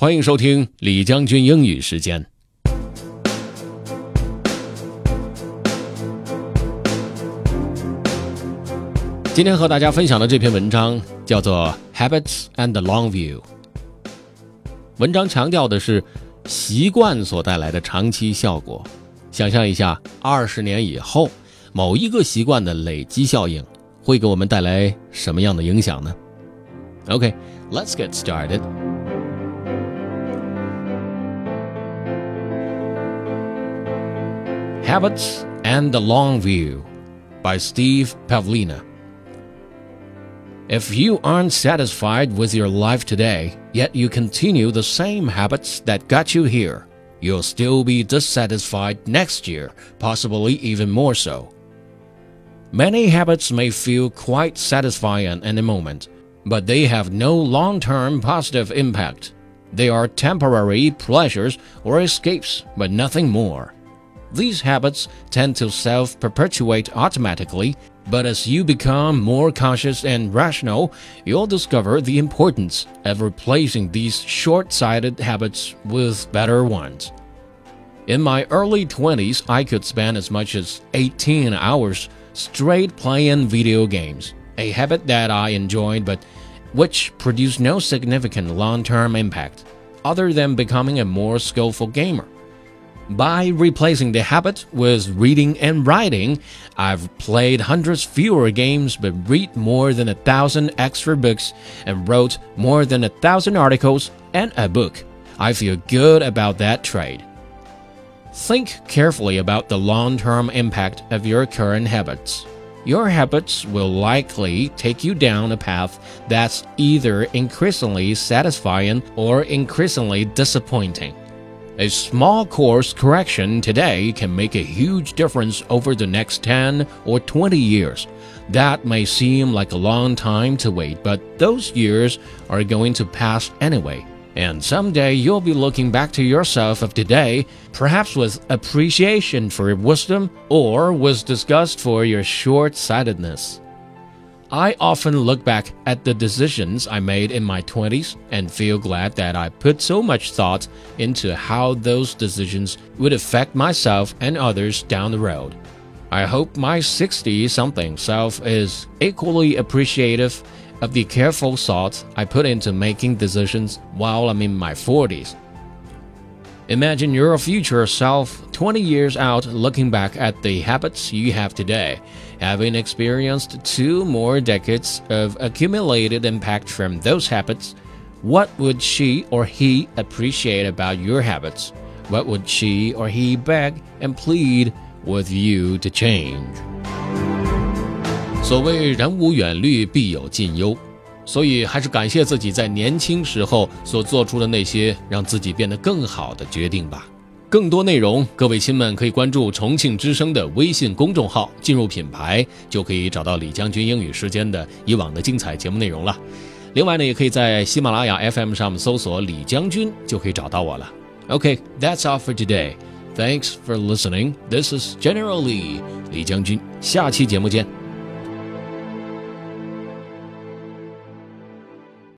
欢迎收听李将军英语时间。今天和大家分享的这篇文章叫做《Habits and Long View》。文章强调的是习惯所带来的长期效果。想象一下，二十年以后，某一个习惯的累积效应会给我们带来什么样的影响呢？OK，let's get started。Habits and the Long View by Steve Pavlina. If you aren't satisfied with your life today, yet you continue the same habits that got you here, you'll still be dissatisfied next year, possibly even more so. Many habits may feel quite satisfying in a moment, but they have no long term positive impact. They are temporary pleasures or escapes, but nothing more. These habits tend to self perpetuate automatically, but as you become more conscious and rational, you'll discover the importance of replacing these short sighted habits with better ones. In my early 20s, I could spend as much as 18 hours straight playing video games, a habit that I enjoyed but which produced no significant long term impact, other than becoming a more skillful gamer. By replacing the habit with reading and writing, I've played hundreds fewer games but read more than a thousand extra books and wrote more than a thousand articles and a book. I feel good about that trade. Think carefully about the long term impact of your current habits. Your habits will likely take you down a path that's either increasingly satisfying or increasingly disappointing. A small course correction today can make a huge difference over the next 10 or 20 years. That may seem like a long time to wait, but those years are going to pass anyway. And someday you'll be looking back to yourself of today, perhaps with appreciation for your wisdom or with disgust for your short sightedness. I often look back at the decisions I made in my 20s and feel glad that I put so much thought into how those decisions would affect myself and others down the road. I hope my 60 something self is equally appreciative of the careful thought I put into making decisions while I'm in my 40s. Imagine your future self 20 years out looking back at the habits you have today, having experienced two more decades of accumulated impact from those habits. What would she or he appreciate about your habits? What would she or he beg and plead with you to change? 所谓人无远虑，必有近忧。 所以，还是感谢自己在年轻时候所做出的那些让自己变得更好的决定吧。更多内容，各位亲们可以关注重庆之声的微信公众号，进入品牌就可以找到李将军英语时间的以往的精彩节目内容了。另外呢，也可以在喜马拉雅 FM 上搜索李将军，就可以找到我了。OK，that's all for today. Thanks for listening. This is General Lee，李将军。下期节目见。